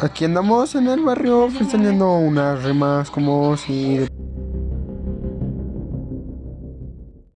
Aquí andamos en el barrio ofreciendo unas rimas como si